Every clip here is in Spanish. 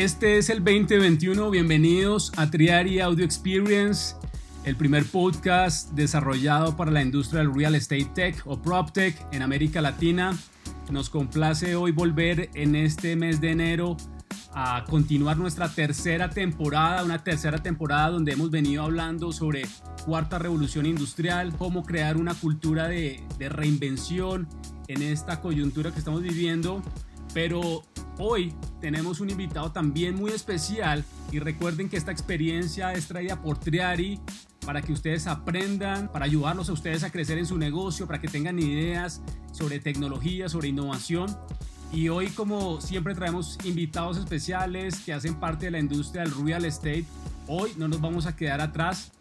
Este es el 2021. Bienvenidos a Triari Audio Experience, el primer podcast desarrollado para la industria del real estate tech o PropTech en América Latina. Nos complace hoy volver en este mes de enero a continuar nuestra tercera temporada, una tercera temporada donde hemos venido hablando sobre cuarta revolución industrial, cómo crear una cultura de, de reinvención en esta coyuntura que estamos viviendo. Pero Hoy tenemos un invitado también muy especial y recuerden que esta experiencia es traída por Triari para que ustedes aprendan, para ayudarlos a ustedes a crecer en su negocio, para que tengan ideas sobre tecnología, sobre innovación. Y hoy, como siempre, traemos invitados especiales que hacen parte de la industria del real estate. Hoy no nos vamos a quedar atrás.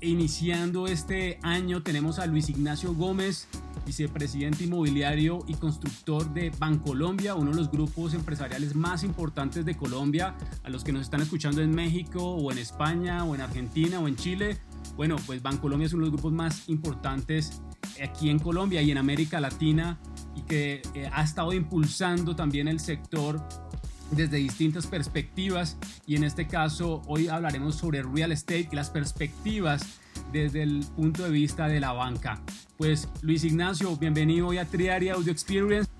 Iniciando este año tenemos a Luis Ignacio Gómez, vicepresidente inmobiliario y constructor de Bancolombia, uno de los grupos empresariales más importantes de Colombia, a los que nos están escuchando en México o en España o en Argentina o en Chile. Bueno, pues Bancolombia es uno de los grupos más importantes aquí en Colombia y en América Latina y que eh, ha estado impulsando también el sector desde distintas perspectivas y en este caso hoy hablaremos sobre real estate y las perspectivas desde el punto de vista de la banca. Pues Luis Ignacio, bienvenido hoy a Triari Audio Experience.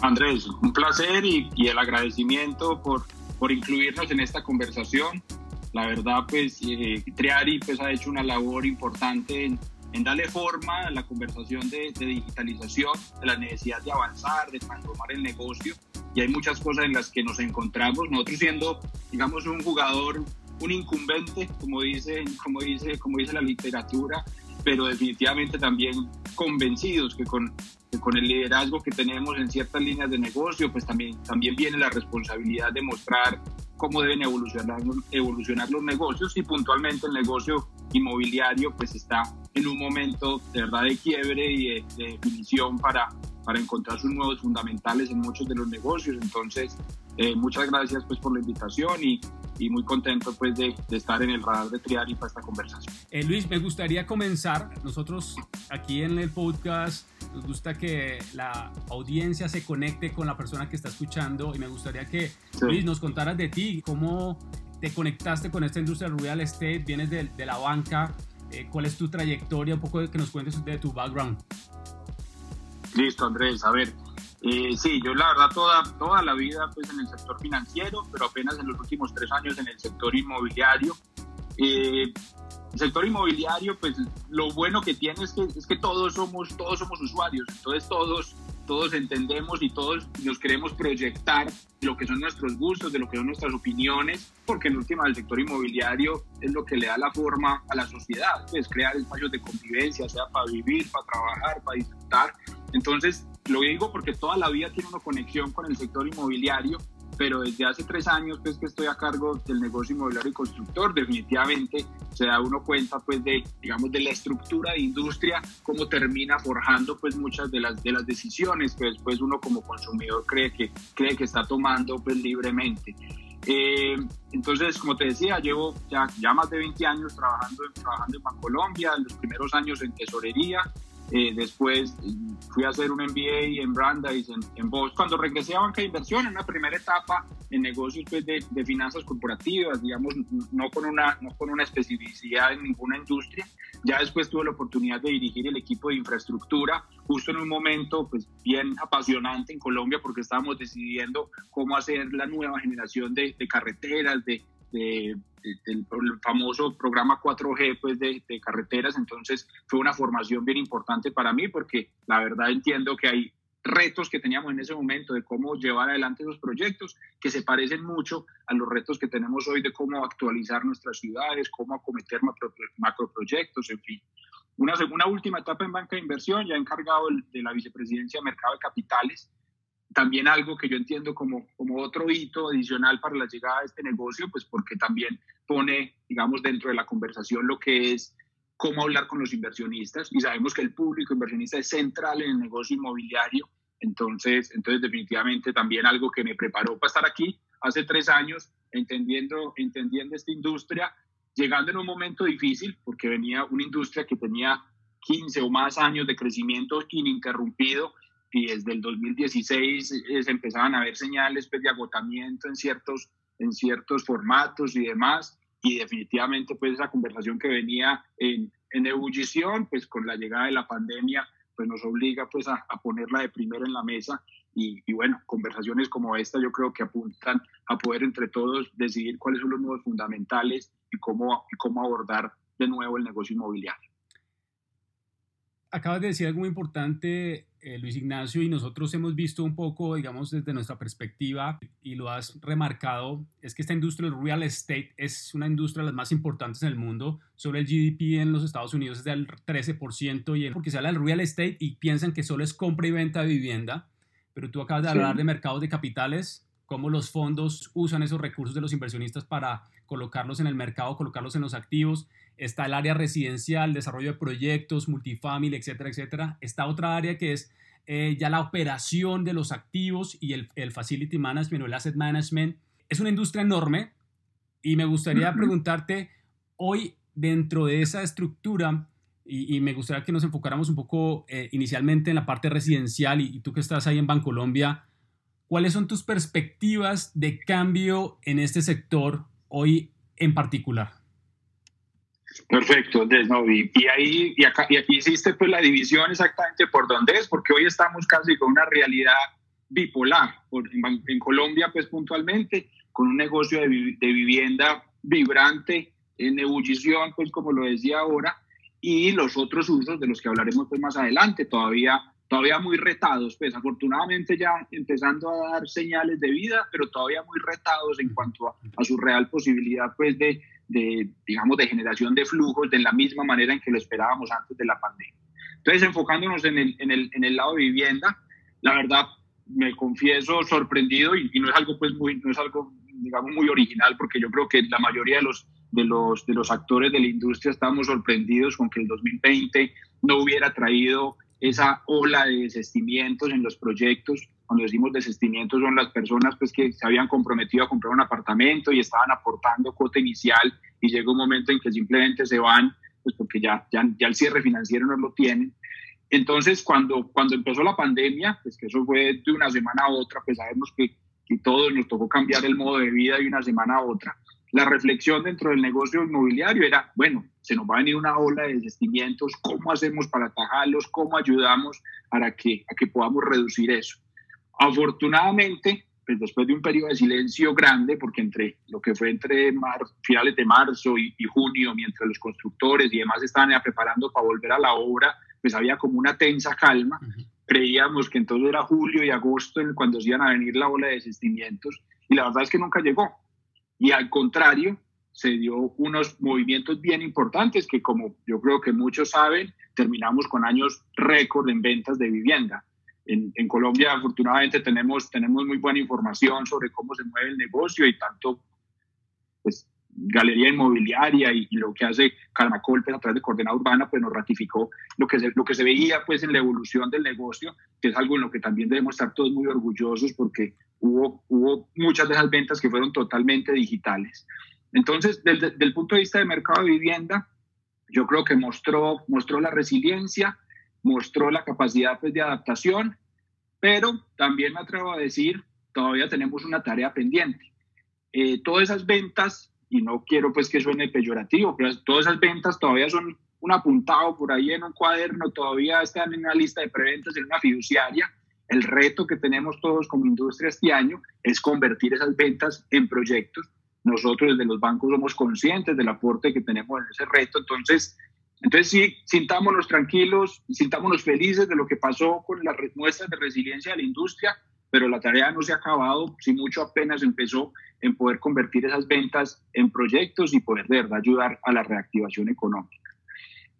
Andrés, un placer y, el agradecimiento por, por incluirnos en esta conversación. La verdad, pues eh, Triari pues, ha hecho una labor importante en, en darle forma a la conversación de, de, digitalización, de la necesidad de avanzar, de transformar el negocio. Y hay muchas cosas en las que nos encontramos, nosotros siendo, digamos, un jugador, un incumbente, como dice, como dice, como dice la literatura, pero definitivamente también convencidos que con, con el liderazgo que tenemos en ciertas líneas de negocio, pues también, también viene la responsabilidad de mostrar cómo deben evolucionar, evolucionar los negocios y puntualmente el negocio inmobiliario pues está en un momento de verdad de quiebre y de, de definición para, para encontrar sus nuevos fundamentales en muchos de los negocios. Entonces, eh, muchas gracias pues por la invitación y, y muy contento pues de, de, estar en el radar de Triari para esta conversación. Eh, Luis, me gustaría comenzar. Nosotros aquí en el podcast nos gusta que la audiencia se conecte con la persona que está escuchando y me gustaría que sí. Luis nos contaras de ti, cómo te conectaste con esta industria real estate, vienes de, de la banca, eh, cuál es tu trayectoria, un poco que nos cuentes de tu background. Listo, Andrés. A ver, eh, sí, yo la verdad toda, toda la vida pues en el sector financiero, pero apenas en los últimos tres años en el sector inmobiliario. Eh, el sector inmobiliario, pues lo bueno que tiene es que, es que todos, somos, todos somos usuarios, entonces todos, todos entendemos y todos nos queremos proyectar lo que son nuestros gustos, de lo que son nuestras opiniones, porque en última el sector inmobiliario es lo que le da la forma a la sociedad, pues crear espacios de convivencia, sea para vivir, para trabajar, para disfrutar. Entonces, lo digo porque toda la vida tiene una conexión con el sector inmobiliario, pero desde hace tres años pues que estoy a cargo del negocio inmobiliario y constructor, definitivamente se da uno cuenta pues de, digamos, de la estructura de industria, cómo termina forjando pues muchas de las, de las decisiones que después uno como consumidor cree que, cree que está tomando pues libremente. Eh, entonces, como te decía, llevo ya, ya más de 20 años trabajando, trabajando en Bancolombia, en los primeros años en tesorería, eh, después fui a hacer un MBA en Brandeis, en, en Boston. Cuando regresé a banca de inversión, en una primera etapa en negocios pues, de, de, finanzas corporativas, digamos, no con, una, no con una especificidad en ninguna industria. Ya después tuve la oportunidad de dirigir el equipo de infraestructura, justo en un momento pues, bien apasionante en Colombia, porque estábamos decidiendo cómo hacer la nueva generación de, de carreteras, de, de, del famoso programa 4G pues de, de, carreteras, entonces fue una formación bien importante para mí porque la verdad entiendo que hay retos que teníamos en ese momento de cómo llevar adelante esos proyectos que se parecen mucho a los retos que tenemos hoy de cómo actualizar nuestras ciudades, cómo acometer macro, macroproyectos, en fin. Una, una última etapa en banca de inversión, ya encargado de la vicepresidencia de mercado de capitales, también algo que yo entiendo como, como otro hito adicional para la llegada de este negocio, pues porque también pone, digamos, dentro de la conversación lo que es cómo hablar con los inversionistas. Y sabemos que el público inversionista es central en el negocio inmobiliario, entonces, entonces definitivamente también algo que me preparó para estar aquí hace tres años, entendiendo, entendiendo esta industria, llegando en un momento difícil, porque venía una industria que tenía 15 o más años de crecimiento ininterrumpido, y desde el 2016 se empezaban a ver señales pues, de agotamiento en ciertos, en ciertos formatos y demás, y definitivamente pues esa conversación que venía en, en ebullición, pues con la llegada de la pandemia, pues nos obliga pues a, ponerla de primero en la mesa y, y, bueno, conversaciones como esta yo creo que apuntan a poder entre todos decidir cuáles son los nuevos fundamentales y cómo, y cómo abordar de nuevo el negocio inmobiliario. Acabas de decir algo muy importante eh, Luis Ignacio, y nosotros hemos visto un poco, digamos, desde nuestra perspectiva, y lo has remarcado, es que esta industria del real estate es una industria de las más importantes en el mundo. Sobre el GDP en los Estados Unidos es del 13%, y porque se habla del real estate y piensan que solo es compra y venta de vivienda, pero tú acabas de hablar de mercados de capitales, cómo los fondos usan esos recursos de los inversionistas para colocarlos en el mercado, colocarlos en los activos. Está el área residencial, desarrollo de proyectos, multifamily, etcétera, etcétera. Está otra área que es eh, ya la operación de los activos y el, el, facility management o el asset management. Es una industria enorme y me gustaría preguntarte hoy dentro de esa estructura y, me gustaría que nos enfocáramos un poco eh, inicialmente en la parte residencial y, y tú que estás ahí en Bancolombia, ¿cuáles son tus perspectivas de cambio en este sector hoy en particular? Perfecto, Andrés, y, ahí y, acá, y aquí hiciste pues la división exactamente por dónde es, porque hoy estamos casi con una realidad bipolar, en, Colombia pues puntualmente, con un negocio de, de, vivienda vibrante, en ebullición pues como lo decía ahora, y los otros usos de los que hablaremos pues más adelante, todavía todavía muy retados, pues afortunadamente ya empezando a dar señales de vida, pero todavía muy retados en cuanto a, su real posibilidad pues de, de, digamos, de generación de flujos de la misma manera en que lo esperábamos antes de la pandemia. Entonces, enfocándonos en el, en el, en el lado de vivienda, la verdad, me confieso sorprendido y, no es algo pues muy, no es algo digamos muy original porque yo creo que la mayoría de los de los de los actores de la industria estamos sorprendidos con que el 2020 no hubiera traído esa ola de desestimientos en los proyectos. Cuando decimos desestimientos son las personas pues, que se habían comprometido a comprar un apartamento y estaban aportando cuota inicial y llega un momento en que simplemente se van pues porque ya, ya, ya el cierre financiero no lo tienen. Entonces, cuando, cuando empezó la pandemia, pues que eso fue de una semana a otra, pues sabemos que, que todos nos tocó cambiar el modo de vida de una semana a otra la reflexión dentro del negocio inmobiliario era, bueno, se nos va a venir una ola de desistimientos, ¿cómo hacemos para atajarlos? ¿Cómo ayudamos para que, que podamos reducir eso? Afortunadamente, pues después de un periodo de silencio grande, porque entre lo que fue entre finales de marzo y, junio, mientras los constructores y demás estaban ya preparando para volver a la obra, pues había como una tensa calma. Creíamos que entonces era julio y agosto cuando se iban a venir la ola de desistimientos y la verdad es que nunca llegó y al contrario, se dio unos movimientos bien importantes que como yo creo que muchos saben, terminamos con años récord en ventas de vivienda. En, en, Colombia afortunadamente tenemos, tenemos muy buena información sobre cómo se mueve el negocio y tanto pues, Galería Inmobiliaria y, lo que hace Calmacol pues, a través de Coordenada Urbana pues nos ratificó lo que, se, lo que se veía pues en la evolución del negocio, que es algo en lo que también debemos estar todos muy orgullosos porque hubo, hubo muchas de esas ventas que fueron totalmente digitales. Entonces, desde, el punto de vista del mercado de vivienda, yo creo que mostró, mostró la resiliencia, mostró la capacidad pues, de adaptación, pero también me atrevo a decir, todavía tenemos una tarea pendiente. Eh, todas esas ventas, y no quiero pues que suene peyorativo, pero todas esas ventas todavía son un apuntado por ahí en un cuaderno, todavía están en una lista de preventas en una fiduciaria, el reto que tenemos todos como industria este año es convertir esas ventas en proyectos. Nosotros desde los bancos somos conscientes del aporte que tenemos en ese reto. Entonces, entonces sí, sintámonos tranquilos, sintámonos felices de lo que pasó con las muestras de resiliencia de la industria, pero la tarea no se ha acabado, si mucho apenas empezó en poder convertir esas ventas en proyectos y poder de verdad ayudar a la reactivación económica.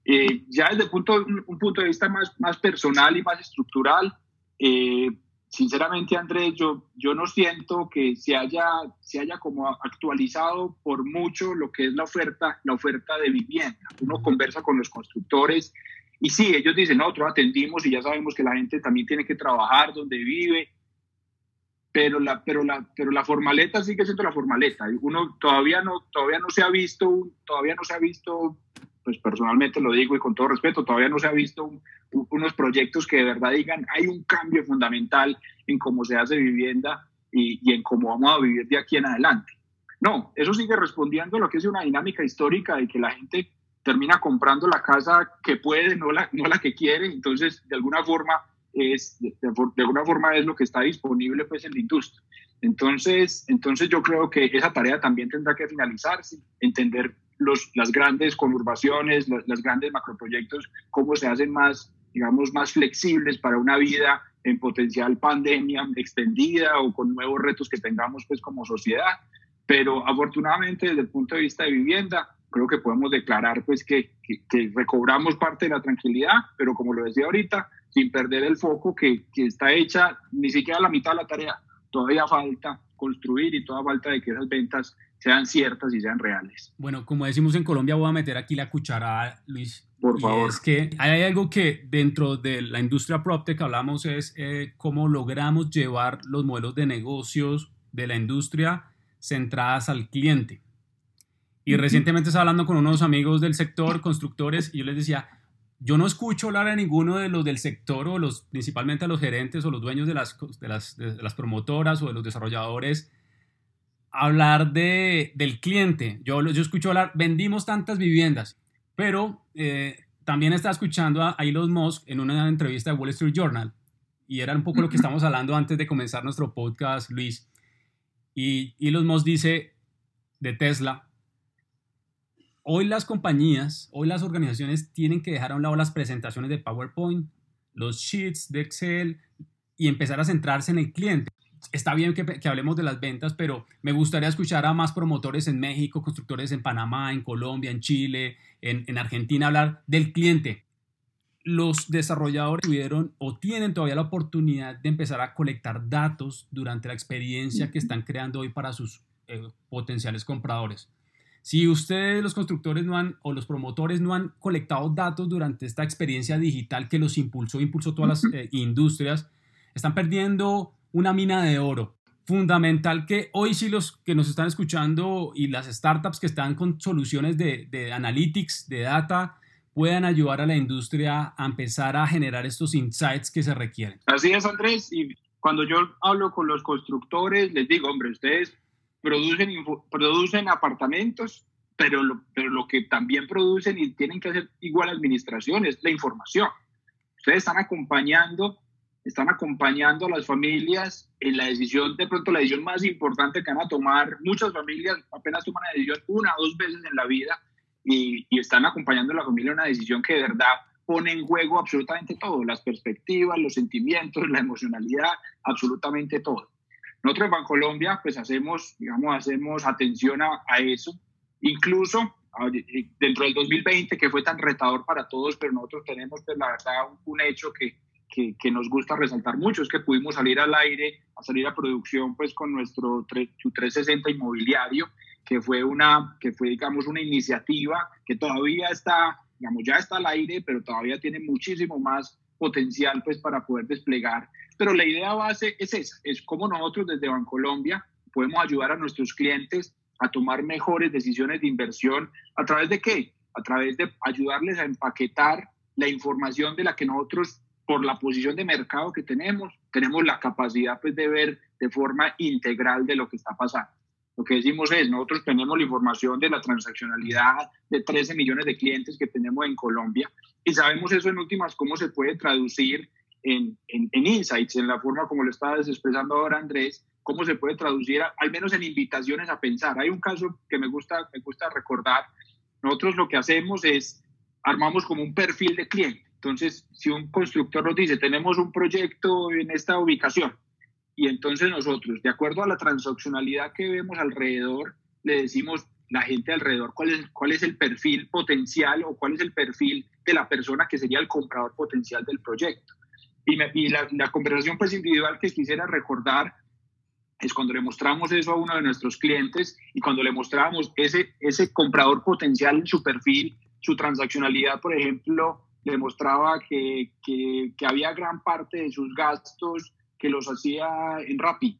Eh, ya desde punto, un punto de vista más, más personal y más estructural, eh, sinceramente, Andrés, yo, yo no siento que se haya, se haya como actualizado por mucho lo que es la oferta, la oferta de vivienda. Uno conversa con los constructores y sí, ellos dicen, nosotros atendimos y ya sabemos que la gente también tiene que trabajar donde vive, pero la, pero la, pero la formaleta sigue siendo la formaleta. Uno todavía no, todavía no se ha visto, todavía no se ha visto pues personalmente lo digo y con todo respeto, todavía no se ha visto unos proyectos que de verdad digan hay un cambio fundamental en cómo se hace vivienda y, en cómo vamos a vivir de aquí en adelante. No, eso sigue respondiendo a lo que es una dinámica histórica de que la gente termina comprando la casa que puede, no la, no la que quiere, entonces de alguna forma es, de, alguna forma es lo que está disponible pues en la industria. Entonces, entonces yo creo que esa tarea también tendrá que finalizarse, entender los, las grandes conurbaciones, los, los grandes macroproyectos, cómo se hacen más, digamos, más flexibles para una vida en potencial pandemia extendida o con nuevos retos que tengamos pues como sociedad. Pero afortunadamente desde el punto de vista de vivienda, creo que podemos declarar pues que, que, recobramos parte de la tranquilidad, pero como lo decía ahorita, sin perder el foco que, que está hecha ni siquiera la mitad de la tarea. Todavía falta construir y toda falta de que esas ventas sean ciertas y sean reales. Bueno, como decimos en Colombia, voy a meter aquí la cuchara, Luis. Por favor. Es que hay algo que dentro de la industria PropTech hablamos es eh, cómo logramos llevar los modelos de negocios de la industria centradas al cliente. Y recientemente estaba hablando con unos amigos del sector, constructores, y yo les decía, yo no escucho hablar a ninguno de los del sector o los, principalmente a los gerentes o los dueños de las, de las, de las promotoras o de los desarrolladores hablar de, del cliente. Yo, yo escucho hablar, vendimos tantas viviendas, pero eh, también estaba escuchando a Elon Musk en una entrevista de Wall Street Journal y era un poco lo que estamos hablando antes de comenzar nuestro podcast, Luis. Y Elon Musk dice de Tesla, hoy las compañías, hoy las organizaciones tienen que dejar a un lado las presentaciones de PowerPoint, los sheets de Excel y empezar a centrarse en el cliente. Está bien que, hablemos de las ventas, pero me gustaría escuchar a más promotores en México, constructores en Panamá, en Colombia, en Chile, en, en Argentina, hablar del cliente. Los desarrolladores tuvieron o tienen todavía la oportunidad de empezar a colectar datos durante la experiencia que están creando hoy para sus eh, potenciales compradores. Si ustedes, los constructores, no han, o los promotores no han colectado datos durante esta experiencia digital que los impulsó, impulsó todas las eh, industrias, están perdiendo una mina de oro. Fundamental que hoy sí los que nos están escuchando y las startups que están con soluciones de, de analytics, de data, puedan ayudar a la industria a empezar a generar estos insights que se requieren. Así es, Andrés. Y cuando yo hablo con los constructores, les digo, hombre, ustedes producen, producen apartamentos, pero lo, pero lo que también producen y tienen que hacer igual administración es la información. Ustedes están acompañando, están acompañando a las familias en la decisión, de pronto la decisión más importante que van a tomar. Muchas familias apenas toman la decisión una o dos veces en la vida y, y están acompañando a la familia en una decisión que de verdad pone en juego absolutamente todo, las perspectivas, los sentimientos, la emocionalidad, absolutamente todo. Nosotros en Bancolombia pues hacemos, digamos, hacemos atención a, eso, incluso dentro del 2020 que fue tan retador para todos, pero nosotros tenemos pues la verdad un, hecho que, que, que, nos gusta resaltar mucho, es que pudimos salir al aire, a salir a producción pues con nuestro 360 inmobiliario, que fue una, que fue digamos una iniciativa que todavía está, digamos ya está al aire, pero todavía tiene muchísimo más potencial pues para poder desplegar pero la idea base es esa, es cómo nosotros desde Bancolombia podemos ayudar a nuestros clientes a tomar mejores decisiones de inversión. ¿A través de qué? A través de ayudarles a empaquetar la información de la que nosotros, por la posición de mercado que tenemos, tenemos la capacidad pues, de ver de forma integral de lo que está pasando. Lo que decimos es, nosotros tenemos la información de la transaccionalidad de 13 millones de clientes que tenemos en Colombia y sabemos eso en últimas cómo se puede traducir en, en, insights, en la forma como lo estabas expresando ahora Andrés, cómo se puede traducir al menos en invitaciones a pensar. Hay un caso que me gusta, me gusta recordar. Nosotros lo que hacemos es armamos como un perfil de cliente. Entonces, si un constructor nos dice, tenemos un proyecto en esta ubicación, y entonces nosotros, de acuerdo a la transaccionalidad que vemos alrededor, le decimos la gente alrededor cuál es, cuál es el perfil potencial o cuál es el perfil de la persona que sería el comprador potencial del proyecto. Y, la, conversación pues individual que quisiera recordar es cuando le mostramos eso a uno de nuestros clientes y cuando le mostramos ese, ese comprador potencial en su perfil, su transaccionalidad, por ejemplo, le mostraba que, que, había gran parte de sus gastos que los hacía en Rappi.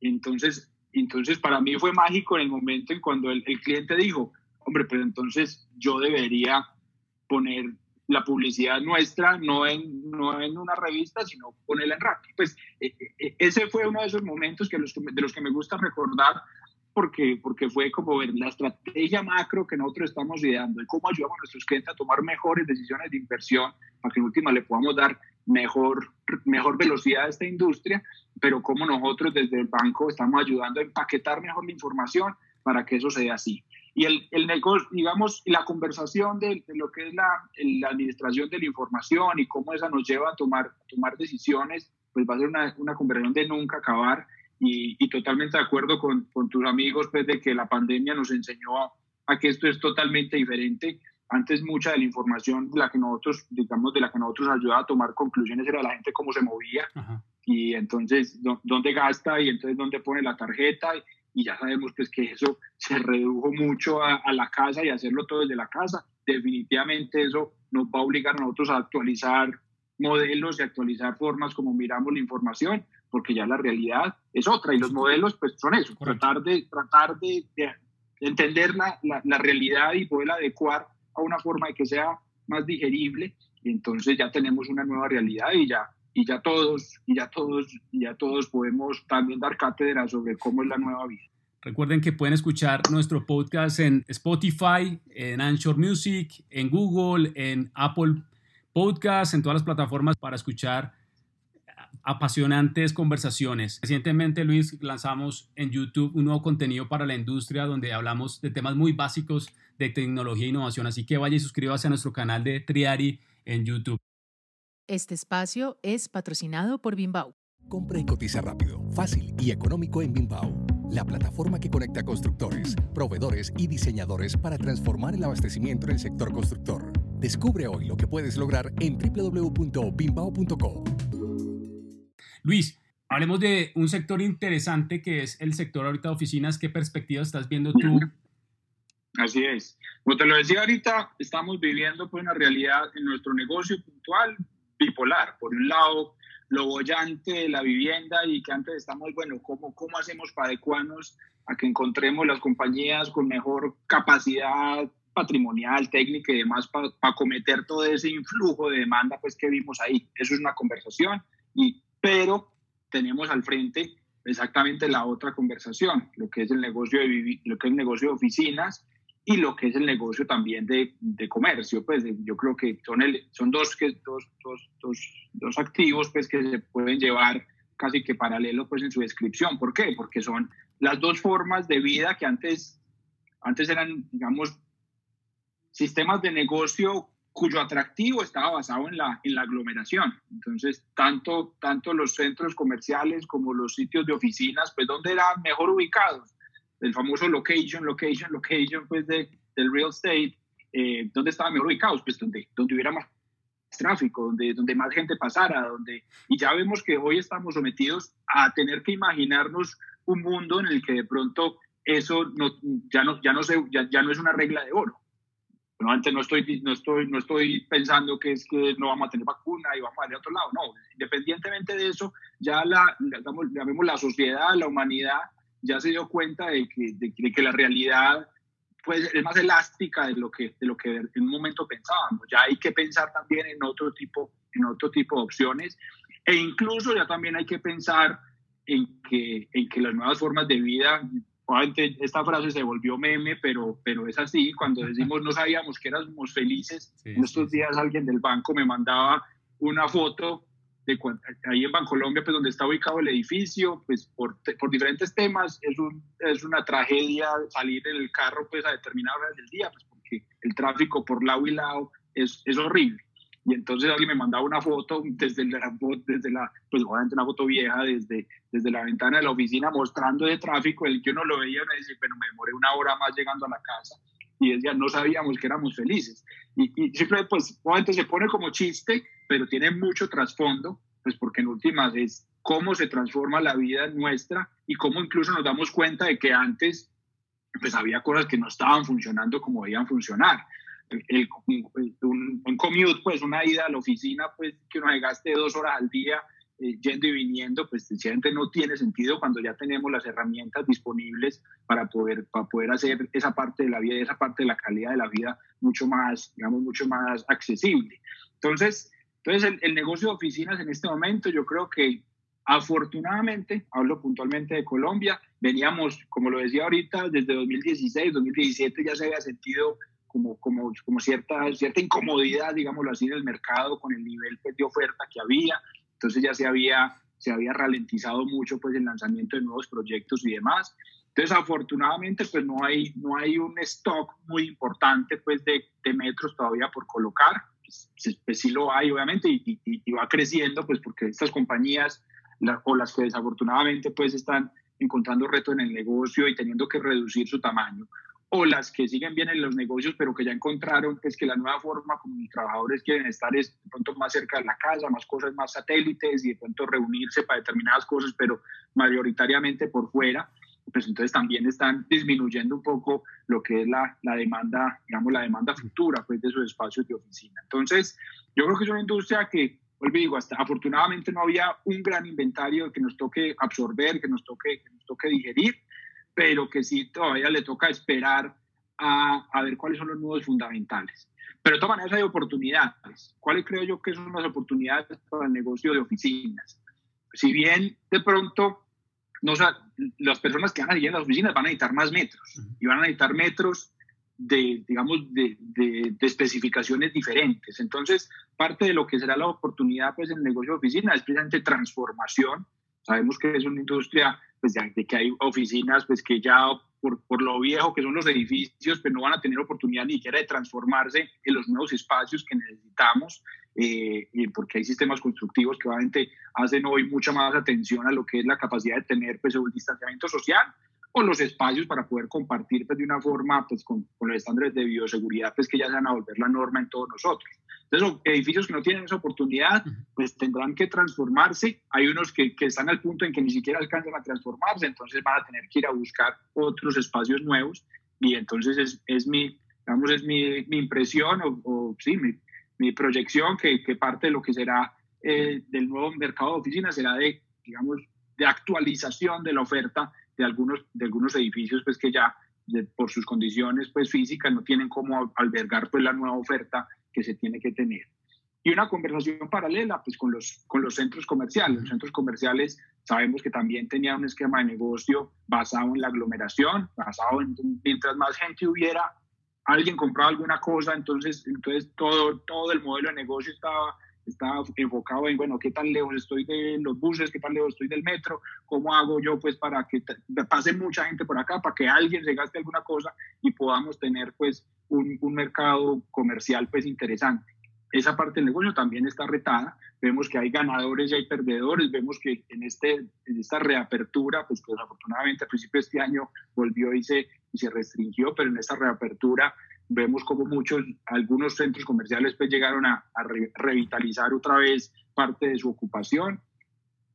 Entonces, entonces para mí fue mágico en el momento en cuando el, cliente dijo, hombre, pero entonces yo debería poner la publicidad nuestra, no en, no en una revista, sino ponerla en Rappi. Pues e, e, e, ese fue uno de esos momentos que de los que me gusta recordar, porque, porque fue como ver la estrategia macro que nosotros estamos ideando y cómo ayudamos a nuestros clientes a tomar mejores decisiones de inversión para que en última le podamos dar mejor, mejor velocidad a esta industria, pero cómo nosotros desde el banco estamos ayudando a empaquetar mejor la información para que eso sea así. Y el, el negocio, digamos, la conversación de, lo que es la, la, administración de la información y cómo esa nos lleva a tomar, tomar decisiones, pues va a ser una, una conversación de nunca acabar. Y, y totalmente de acuerdo con, con, tus amigos, pues de que la pandemia nos enseñó a, a, que esto es totalmente diferente. Antes mucha de la información de la que nosotros, digamos, de la que nosotros ayudaba a tomar conclusiones era la gente cómo se movía y entonces dónde gasta y entonces dónde pone la tarjeta y ya sabemos pues que eso se redujo mucho a, la casa y hacerlo todo desde la casa. Definitivamente eso nos va a obligar a nosotros a actualizar modelos y actualizar formas como miramos la información, porque ya la realidad es otra y los modelos pues son eso, tratar de, tratar de, entender la, la, realidad y poder adecuar a una forma de que sea más digerible y entonces ya tenemos una nueva realidad y ya y ya todos, y ya todos, y ya todos podemos también dar cátedra sobre cómo es la nueva vida. Recuerden que pueden escuchar nuestro podcast en Spotify, en Anchor Music, en Google, en Apple Podcasts, en todas las plataformas para escuchar apasionantes conversaciones. Recientemente, Luis, lanzamos en YouTube un nuevo contenido para la industria donde hablamos de temas muy básicos de tecnología e innovación. Así que vaya y suscríbase a nuestro canal de Triari en YouTube. Este espacio es patrocinado por Bimbao. Compra y cotiza rápido, fácil y económico en Bimbao, la plataforma que conecta constructores, proveedores y diseñadores para transformar el abastecimiento en el sector constructor. Descubre hoy lo que puedes lograr en www.bimbao.co. Luis, hablemos de un sector interesante que es el sector ahorita de oficinas. ¿Qué perspectivas estás viendo tú? Así es. Como te lo decía ahorita, estamos viviendo pues, una realidad en nuestro negocio puntual bipolar. Por un lado, lo bollante de la vivienda y que antes estamos, bueno, ¿cómo, cómo hacemos para adecuarnos a que encontremos las compañías con mejor capacidad patrimonial, técnica y demás para acometer todo ese influjo de demanda pues que vimos ahí. Eso es una conversación, y, pero tenemos al frente exactamente la otra conversación, lo que es el negocio de, lo que es el negocio de oficinas y lo que es el negocio también de, de comercio. Pues yo creo que son, el, son dos, que, dos, dos, dos, dos, activos pues, que se pueden llevar casi que paralelo pues, en su descripción. ¿Por qué? Porque son las dos formas de vida que antes, antes eran, digamos, sistemas de negocio cuyo atractivo estaba basado en la, en la aglomeración. Entonces, tanto, tanto los centros comerciales como los sitios de oficinas, pues donde eran mejor ubicados el famoso location, location, location, pues de, del real estate, eh, ¿dónde estaban mejor ubicados? Pues donde, donde hubiera más tráfico, donde, donde más gente pasara, donde, y ya vemos que hoy estamos sometidos a tener que imaginarnos un mundo en el que de pronto eso no, ya, no, ya, no se, ya, ya no es una regla de oro. Bueno, antes no estoy, no, estoy, no estoy pensando que es que no vamos a tener vacuna y vamos a ir a otro lado, no, independientemente de eso, ya la, digamos, la sociedad, la humanidad ya se dio cuenta de que, de, que la realidad pues, es más elástica de lo, que, de lo que en un momento pensábamos. Ya hay que pensar también en otro tipo, en otro tipo de opciones e incluso ya también hay que pensar en que, en que las nuevas formas de vida, esta frase se volvió meme, pero, pero es así, cuando decimos no sabíamos que éramos felices, en estos días alguien del banco me mandaba una foto ahí en Bancolombia, pues donde está ubicado el edificio, pues por, por diferentes temas. Es, un, es una tragedia salir en el carro pues a determinadas horas del día, pues porque el tráfico por lado y lado es, es horrible. Y entonces alguien me mandaba una foto desde la, desde la pues obviamente una foto vieja, desde, desde la ventana de la oficina mostrando de tráfico, el que uno lo veía y me decía, bueno, me demoré una hora más llegando a la casa y decía, no sabíamos que éramos felices. Y, y siempre, pues, obviamente se pone como chiste, pero tiene mucho trasfondo, pues porque en últimas es cómo se transforma la vida nuestra y cómo incluso nos damos cuenta de que antes pues había cosas que no estaban funcionando como debían funcionar. El, un, un, commute, pues una ida a la oficina, pues que uno se gaste dos horas al día eh, yendo y viniendo, pues sencillamente no tiene sentido cuando ya tenemos las herramientas disponibles para poder, para poder hacer esa parte de la vida, esa parte de la calidad de la vida mucho más, digamos, mucho más accesible. Entonces, entonces, el, negocio de oficinas en este momento yo creo que Afortunadamente, hablo puntualmente de Colombia, veníamos, como lo decía ahorita, desde 2016, 2017 ya se había sentido como, como, como cierta, cierta incomodidad, digámoslo así, en el mercado con el nivel pues, de oferta que había. Entonces ya se había, se había ralentizado mucho pues, el lanzamiento de nuevos proyectos y demás. Entonces, afortunadamente, pues no hay, no hay un stock muy importante pues, de, de metros todavía por colocar. Pues, pues sí lo hay, obviamente, y, y, va creciendo, pues porque estas compañías o las que desafortunadamente pues están encontrando reto en el negocio y teniendo que reducir su tamaño, o las que siguen bien en los negocios, pero que ya encontraron pues, que la nueva forma como los trabajadores quieren estar es de pronto más cerca de la casa, más cosas, más satélites y de pronto reunirse para determinadas cosas, pero mayoritariamente por fuera, pues entonces también están disminuyendo un poco lo que es la, la demanda, digamos, la demanda futura pues, de esos espacios de oficina. Entonces, yo creo que es una industria que digo, hasta afortunadamente no había un gran inventario que nos toque absorber, que nos toque, que nos toque digerir, pero que sí todavía le toca esperar a, a, ver cuáles son los nudos fundamentales. Pero de todas maneras hay oportunidades. ¿Cuáles creo yo que son las oportunidades para el negocio de oficinas? Si bien de pronto no, las personas que van a ir en las oficinas van a necesitar más metros y van a necesitar metros de, digamos, de, de, especificaciones diferentes. Entonces, parte de lo que será la oportunidad pues, en el negocio de oficina es precisamente transformación. Sabemos que es una industria pues, de, que hay oficinas pues, que ya por, por, lo viejo que son los edificios, pues no van a tener oportunidad ni siquiera de transformarse en los nuevos espacios que necesitamos, eh, porque hay sistemas constructivos que obviamente hacen hoy mucha más atención a lo que es la capacidad de tener pues, un distanciamiento social, o los espacios para poder compartir pues, de una forma pues, con, con, los estándares de bioseguridad pues, que ya se van a volver la norma en todos nosotros. Entonces, edificios que no tienen esa oportunidad, pues tendrán que transformarse. Hay unos que, que, están al punto en que ni siquiera alcanzan a transformarse, entonces van a tener que ir a buscar otros espacios nuevos. Y entonces es, es mi, digamos, es mi, mi impresión o, o, sí, mi, mi proyección que, que, parte de lo que será eh, del nuevo mercado de oficinas será de, digamos, de actualización de la oferta de algunos, de algunos edificios pues que ya por sus condiciones pues físicas no tienen cómo albergar pues la nueva oferta que se tiene que tener. Y una conversación paralela pues con los, con los centros comerciales. Los centros comerciales sabemos que también tenían un esquema de negocio basado en la aglomeración, basado en mientras más gente hubiera, alguien compraba alguna cosa, entonces, entonces todo, todo el modelo de negocio estaba está enfocado en, bueno, qué tan lejos estoy de los buses, qué tan lejos estoy del metro, cómo hago yo pues para que pase mucha gente por acá, para que alguien se gaste alguna cosa y podamos tener pues un, un mercado comercial pues interesante. Esa parte del negocio también está retada, vemos que hay ganadores y hay perdedores, vemos que en, este, en esta reapertura, pues desafortunadamente al principio de este año volvió y se, y se restringió, pero en esta reapertura vemos como muchos, algunos centros comerciales pues llegaron a, revitalizar otra vez parte de su ocupación.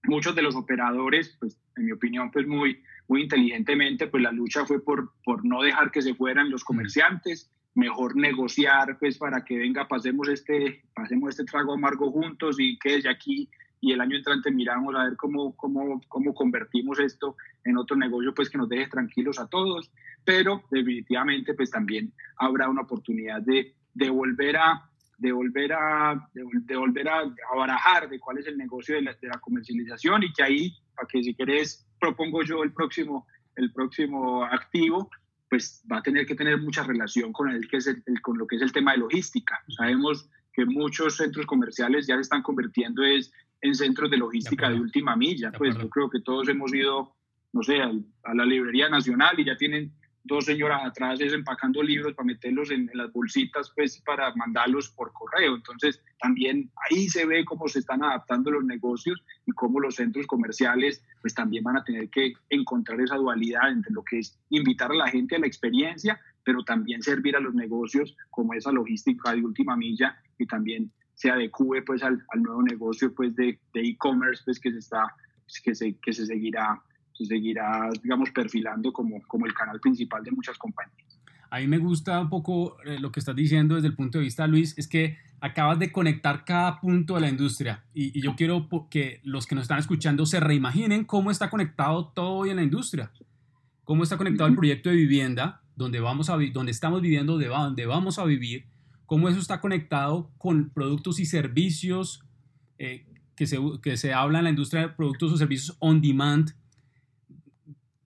Muchos de los operadores, pues en mi opinión, pues muy, muy inteligentemente, pues la lucha fue por, por no dejar que se fueran los comerciantes, mejor negociar pues para que venga, pasemos este, pasemos este trago amargo juntos y que desde aquí y el año entrante miramos a ver cómo, cómo, cómo convertimos esto en otro negocio pues que nos deje tranquilos a todos, pero definitivamente pues también habrá una oportunidad de, de volver a de volver a de, volver a, barajar de cuál es el negocio de la, de la, comercialización y que ahí para que si querés propongo yo el próximo el próximo activo pues va a tener que tener mucha relación con el que es el, con lo que es el tema de logística. Sabemos que muchos centros comerciales ya se están convirtiendo es en centros de logística de, última milla. pues yo creo que todos hemos ido, no sé, a, la librería nacional y ya tienen dos señoras atrás empacando libros para meterlos en, las bolsitas, pues para mandarlos por correo. Entonces, también ahí se ve cómo se están adaptando los negocios y cómo los centros comerciales, pues también van a tener que encontrar esa dualidad entre lo que es invitar a la gente a la experiencia, pero también servir a los negocios como esa logística de última milla y también se adecue pues al, al nuevo negocio pues de e-commerce pues que se está pues, que se, que se seguirá se seguirá digamos perfilando como, como el canal principal de muchas compañías. A mí me gusta un poco eh, lo que estás diciendo desde el punto de vista, Luis, es que acabas de conectar cada punto de la industria y, y yo quiero que los que nos están escuchando se reimaginen cómo está conectado todo hoy en la industria, cómo está conectado el proyecto de vivienda, donde, vamos a, donde estamos viviendo, de donde vamos a vivir, cómo eso está conectado con productos y servicios eh, que se, que se habla en la industria de productos o servicios on demand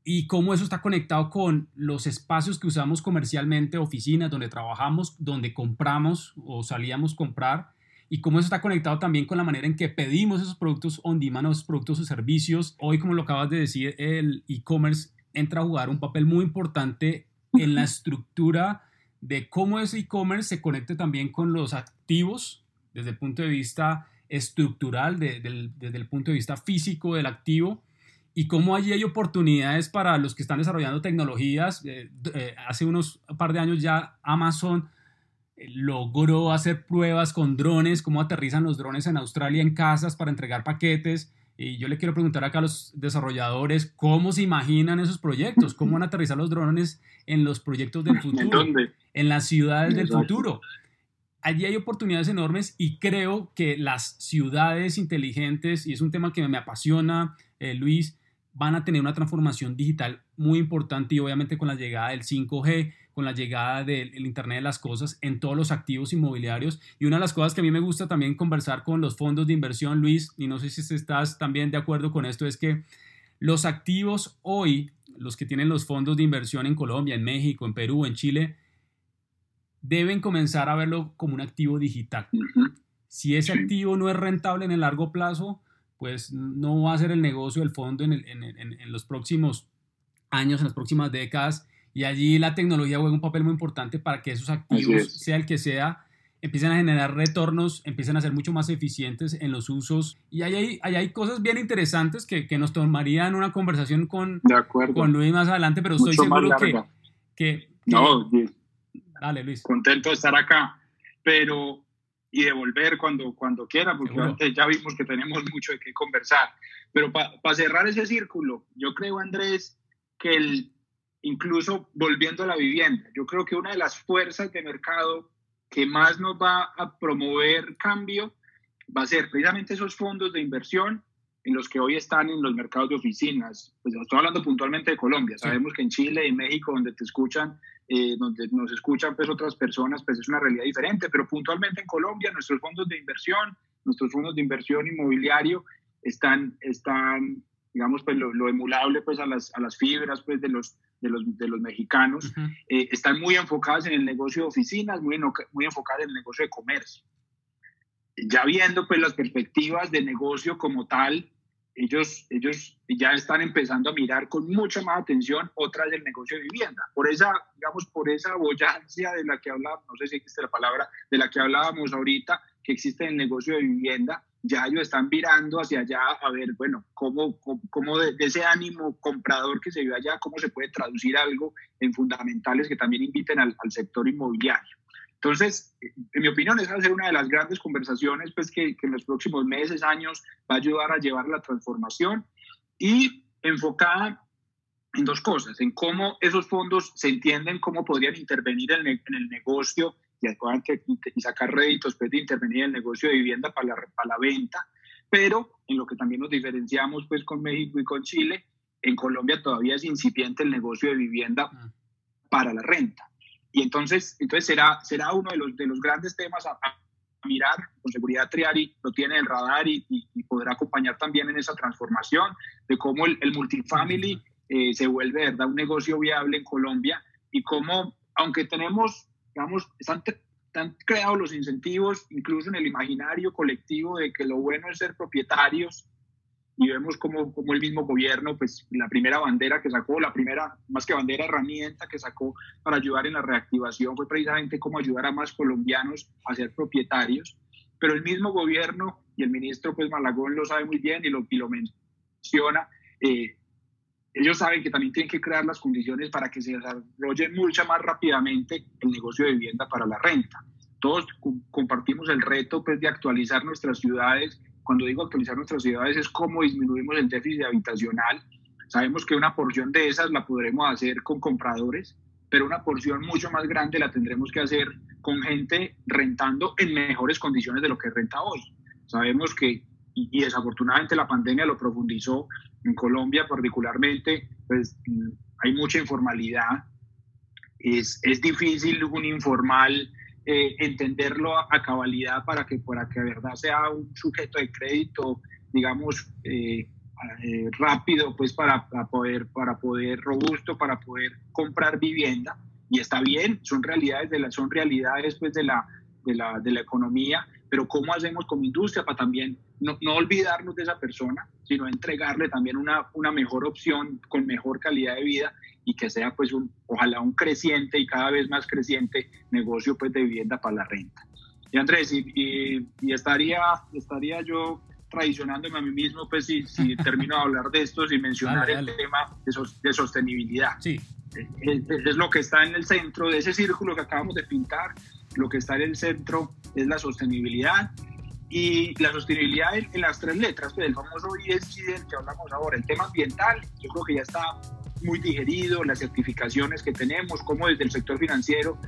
y cómo eso está conectado con los espacios que usamos comercialmente, oficinas donde trabajamos, donde compramos o salíamos a comprar, y cómo eso está conectado también con la manera en que pedimos esos productos on demand, esos productos o servicios. Hoy, como lo acabas de decir, el e-commerce entra a jugar un papel muy importante en la estructura de cómo ese e-commerce se conecte también con los activos desde el punto de vista estructural, desde el punto de vista físico del activo y cómo allí hay oportunidades para los que están desarrollando tecnologías. Eh, eh, hace unos par de años ya Amazon eh, logró hacer pruebas con drones, cómo aterrizan los drones en Australia en casas para entregar paquetes. Y yo le quiero preguntar acá a los desarrolladores cómo se imaginan esos proyectos, cómo van a aterrizar los drones en los proyectos del futuro, ¿En, las ciudades del futuro. Allí hay oportunidades enormes y creo que las ciudades inteligentes, y es un tema que me apasiona, Luis, van a tener una transformación digital muy importante y obviamente con la llegada del 5G, con la llegada del Internet de las Cosas en todos los activos inmobiliarios. Y una de las cosas que a mí me gusta también conversar con los fondos de inversión, Luis, y no sé si estás también de acuerdo con esto, es que los activos hoy, los que tienen los fondos de inversión en Colombia, en México, en Perú, en Chile, deben comenzar a verlo como un activo digital. Si ese activo no es rentable en el largo plazo, pues no va a ser el negocio del fondo en, los próximos años, en las próximas décadas. Y allí la tecnología juega un papel muy importante para que esos activos, sea el que sea, empiecen a generar retornos, empiecen a ser mucho más eficientes en los usos. Y ahí hay, hay cosas bien interesantes que, nos tomarían una conversación con, con Luis más adelante, pero estoy seguro que, que, No, dale Luis. Contento de estar acá, pero y devolver cuando, cuando quiera, porque antes ya vimos que tenemos mucho de qué conversar. Pero para cerrar ese círculo, yo creo, Andrés, que el, incluso volviendo a la vivienda, yo creo que una de las fuerzas de mercado que más nos va a promover cambio va a ser precisamente esos fondos de inversión en los que hoy están en los mercados de oficinas. Pues estoy hablando puntualmente de Colombia. Sabemos que en Chile y México, donde te escuchan eh, donde nos escuchan pues otras personas, pues es una realidad diferente, pero puntualmente en Colombia nuestros fondos de inversión, nuestros fondos de inversión inmobiliario están, están digamos, pues lo, emulable pues a las, a las fibras pues de los, de los, de los mexicanos, eh, están muy enfocadas en el negocio de oficinas, muy, muy enfocadas en el negocio de comercio. Ya viendo pues las perspectivas de negocio como tal, ellos, ellos ya están empezando a mirar con mucha más atención otras del negocio de vivienda. Por esa, digamos, por esa boyancia de la que hablábamos, no sé si existe la palabra, de la que hablábamos ahorita, que existe en el negocio de vivienda, ya ellos están mirando hacia allá a ver, bueno, cómo, cómo, de, ese ánimo comprador que se ve allá, cómo se puede traducir algo en fundamentales que también inviten al, al sector inmobiliario. Entonces, en mi opinión, esa va a ser una de las grandes conversaciones pues, que, en los próximos meses, años, va a ayudar a llevar la transformación y enfocada en dos cosas, en cómo esos fondos se entienden, cómo podrían intervenir en el, negocio y, y sacar réditos pues, de intervenir en el negocio de vivienda para la, para la venta, pero en lo que también nos diferenciamos pues, con México y con Chile, en Colombia todavía es incipiente el negocio de vivienda mm. para la renta. Y entonces, entonces será, será uno de los, de los grandes temas a, mirar. Con seguridad Triari lo tiene el radar y, y, podrá acompañar también en esa transformación de cómo el, el multifamily eh, se vuelve verdad un negocio viable en Colombia y cómo, aunque tenemos, digamos, están, están creados los incentivos, incluso en el imaginario colectivo, de que lo bueno es ser propietarios y vemos como, como el mismo gobierno, pues la primera bandera que sacó, la primera, más que bandera, herramienta que sacó para ayudar en la reactivación fue precisamente cómo ayudar a más colombianos a ser propietarios. Pero el mismo gobierno y el ministro pues Malagón lo sabe muy bien y lo, y lo menciona. Eh, ellos saben que también tienen que crear las condiciones para que se desarrolle mucho más rápidamente el negocio de vivienda para la renta. Todos compartimos el reto pues, de actualizar nuestras ciudades cuando digo actualizar nuestras ciudades es cómo disminuimos el déficit habitacional. Sabemos que una porción de esas la podremos hacer con compradores, pero una porción mucho más grande la tendremos que hacer con gente rentando en mejores condiciones de lo que renta hoy. Sabemos que, y, desafortunadamente la pandemia lo profundizó, en Colombia particularmente, pues hay mucha informalidad, es, es difícil un informal eh, entenderlo a, cabalidad para que, para que de verdad sea un sujeto de crédito, digamos, eh, eh, rápido, pues para, para, poder, para poder, robusto, para poder comprar vivienda. Y está bien, son realidades, de la, son realidades pues de la, de la, de la economía, pero ¿cómo hacemos como industria para también no, no, olvidarnos de esa persona, sino entregarle también una, una mejor opción con mejor calidad de vida y que sea pues un, ojalá un creciente y cada vez más creciente negocio pues de vivienda para la renta. Y Andrés, y, y, estaría, estaría yo traicionándome a mí mismo pues si, si termino de hablar de esto sin mencionar el tema de, de sostenibilidad. Sí. Es, es, lo que está en el centro de ese círculo que acabamos de pintar, lo que está en el centro es la sostenibilidad y la sostenibilidad en, las tres letras, pues el famoso ESG del que hablamos ahora, el tema ambiental, yo creo que ya está muy digerido, las certificaciones que tenemos, como desde el sector financiero,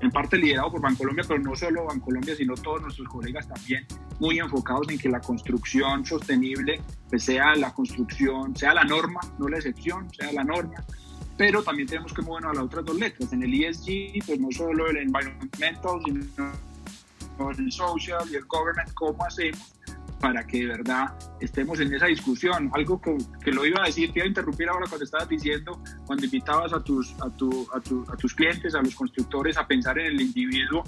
en parte liderado por Bancolombia, pero no solo Bancolombia, sino todos nuestros colegas también, muy enfocados en que la construcción sostenible pues sea la construcción, sea la norma, no la excepción, sea la norma. Pero también tenemos que movernos a las otras dos letras. En el ESG, pues no solo el environmental, sino el social y el government, cómo hacemos para que de verdad estemos en esa discusión. Algo que, que, lo iba a decir, te iba a interrumpir ahora cuando estabas diciendo, cuando invitabas a tus, a, tu, a, tu, a tus clientes, a los constructores a pensar en el individuo,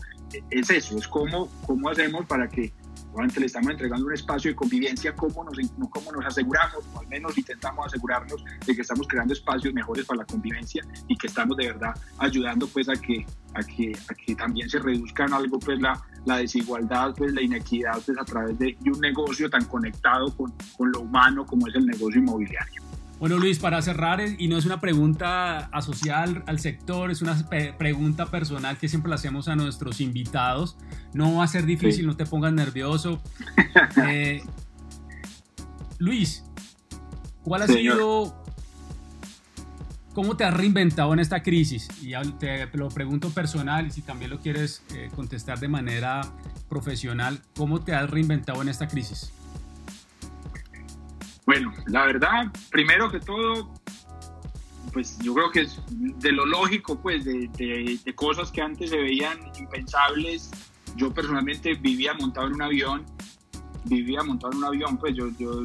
es eso, es cómo, cómo hacemos para que Obviamente le estamos entregando un espacio de convivencia, cómo nos, cómo nos aseguramos, o al menos intentamos asegurarnos de que estamos creando espacios mejores para la convivencia y que estamos de verdad ayudando pues a que, a que, a que también se reduzcan algo pues la, la desigualdad, pues la inequidad pues a través de, de un negocio tan conectado con, con lo humano como es el negocio inmobiliario. Bueno, Luis, para cerrar, y no es una pregunta asociada al, sector, es una pregunta personal que siempre le hacemos a nuestros invitados. No va a ser difícil, no te pongas nervioso. Eh, Luis, ¿cuál ha sido, cómo te has reinventado en esta crisis? Y te lo pregunto personal y si también lo quieres eh, contestar de manera profesional, ¿cómo te has reinventado en esta crisis? Bueno, la verdad, primero que todo, pues yo creo que es de lo lógico, pues de, cosas que antes se veían impensables. Yo personalmente vivía montado en un avión, vivía montado en un avión, pues yo, yo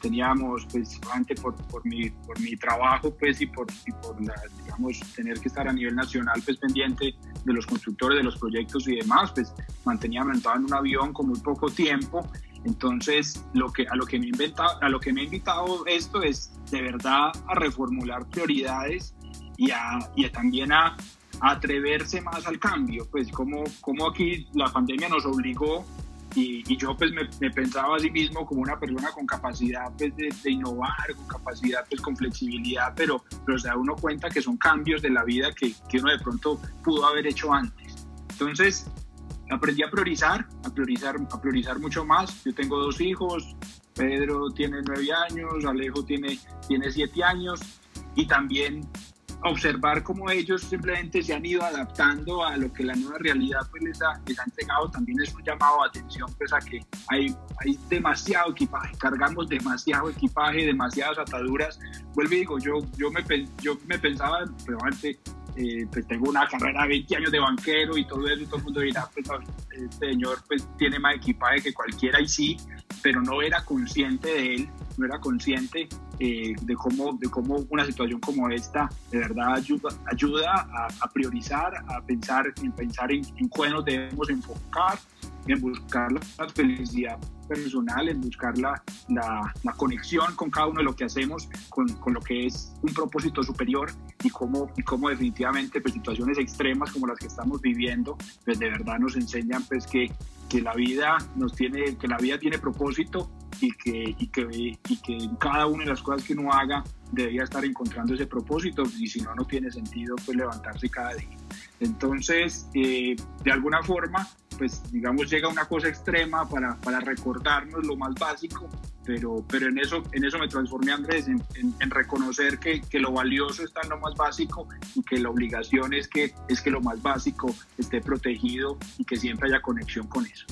teníamos, pues antes por, por, mi, por mi trabajo, pues y por, y por la, digamos, tener que estar a nivel nacional, pues pendiente de los constructores, de los proyectos y demás, pues mantenía montado en un avión con muy poco tiempo entonces, lo que, a, lo que me inventado, a lo que me ha invitado esto es de verdad a reformular prioridades y, a, y también a, atreverse más al cambio. Pues como, como aquí la pandemia nos obligó y, y yo pues me, me, pensaba a sí mismo como una persona con capacidad pues, de, de, innovar, con capacidad pues con flexibilidad, pero, pero se da uno cuenta que son cambios de la vida que, que uno de pronto pudo haber hecho antes. Entonces, aprendí a priorizar, a priorizar, a priorizar mucho más. Yo tengo dos hijos, Pedro tiene nueve años, Alejo tiene, tiene siete años y también observar cómo ellos simplemente se han ido adaptando a lo que la nueva realidad pues, les, ha, les ha entregado también es un llamado de atención pues a que hay, hay demasiado equipaje, cargamos demasiado equipaje, demasiadas ataduras. Vuelvo y digo, yo, yo, me, yo me pensaba, probablemente eh, pues tengo una carrera de 20 años de banquero y todo eso, y todo el mundo dirá, pues este señor pues tiene más equipaje que cualquiera y sí, pero no era consciente de él, no era consciente eh, de, cómo, de cómo una situación como esta de verdad ayuda, ayuda a, priorizar, a pensar en pensar en, en cuándo debemos enfocar, en buscar la felicidad personal, en buscar la, la, conexión con cada uno de lo que hacemos, con, con, lo que es un propósito superior y cómo, y cómo definitivamente pues, situaciones extremas como las que estamos viviendo, pues de verdad nos enseñan pues que, que la vida nos tiene, que la vida tiene propósito y que, y que, y que en cada una de las cosas que uno haga debería estar encontrando ese propósito y si no, no tiene sentido pues levantarse cada día. Entonces, eh, de alguna forma, pues digamos llega una cosa extrema para, para recordarnos lo más básico, pero, pero en, eso, en eso me transformé Andrés, en, en, reconocer que, que, lo valioso está en lo más básico y que la obligación es que, es que lo más básico esté protegido y que siempre haya conexión con eso.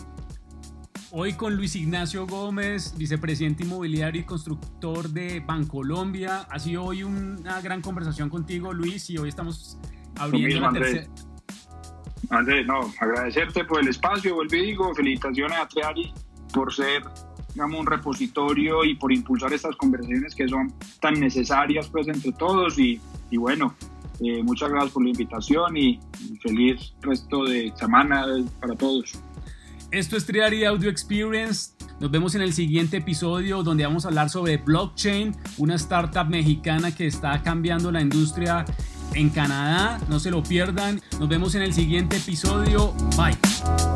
Hoy con Luis Ignacio Gómez, vicepresidente inmobiliario y constructor de Bancolombia. Ha sido hoy una gran conversación contigo, Luis, y hoy estamos abriendo la tercera Andrés, no, agradecerte por el espacio, vuelvo y digo, felicitaciones a Triari por ser digamos, un repositorio y por impulsar estas conversaciones que son tan necesarias pues entre todos y, bueno, eh, muchas gracias por la invitación y, feliz resto de semana para todos. Esto es Triari Audio Experience. Nos vemos en el siguiente episodio donde vamos a hablar sobre blockchain, una startup mexicana que está cambiando la industria en Canadá. No se lo pierdan. Nos vemos en el siguiente episodio. Bye.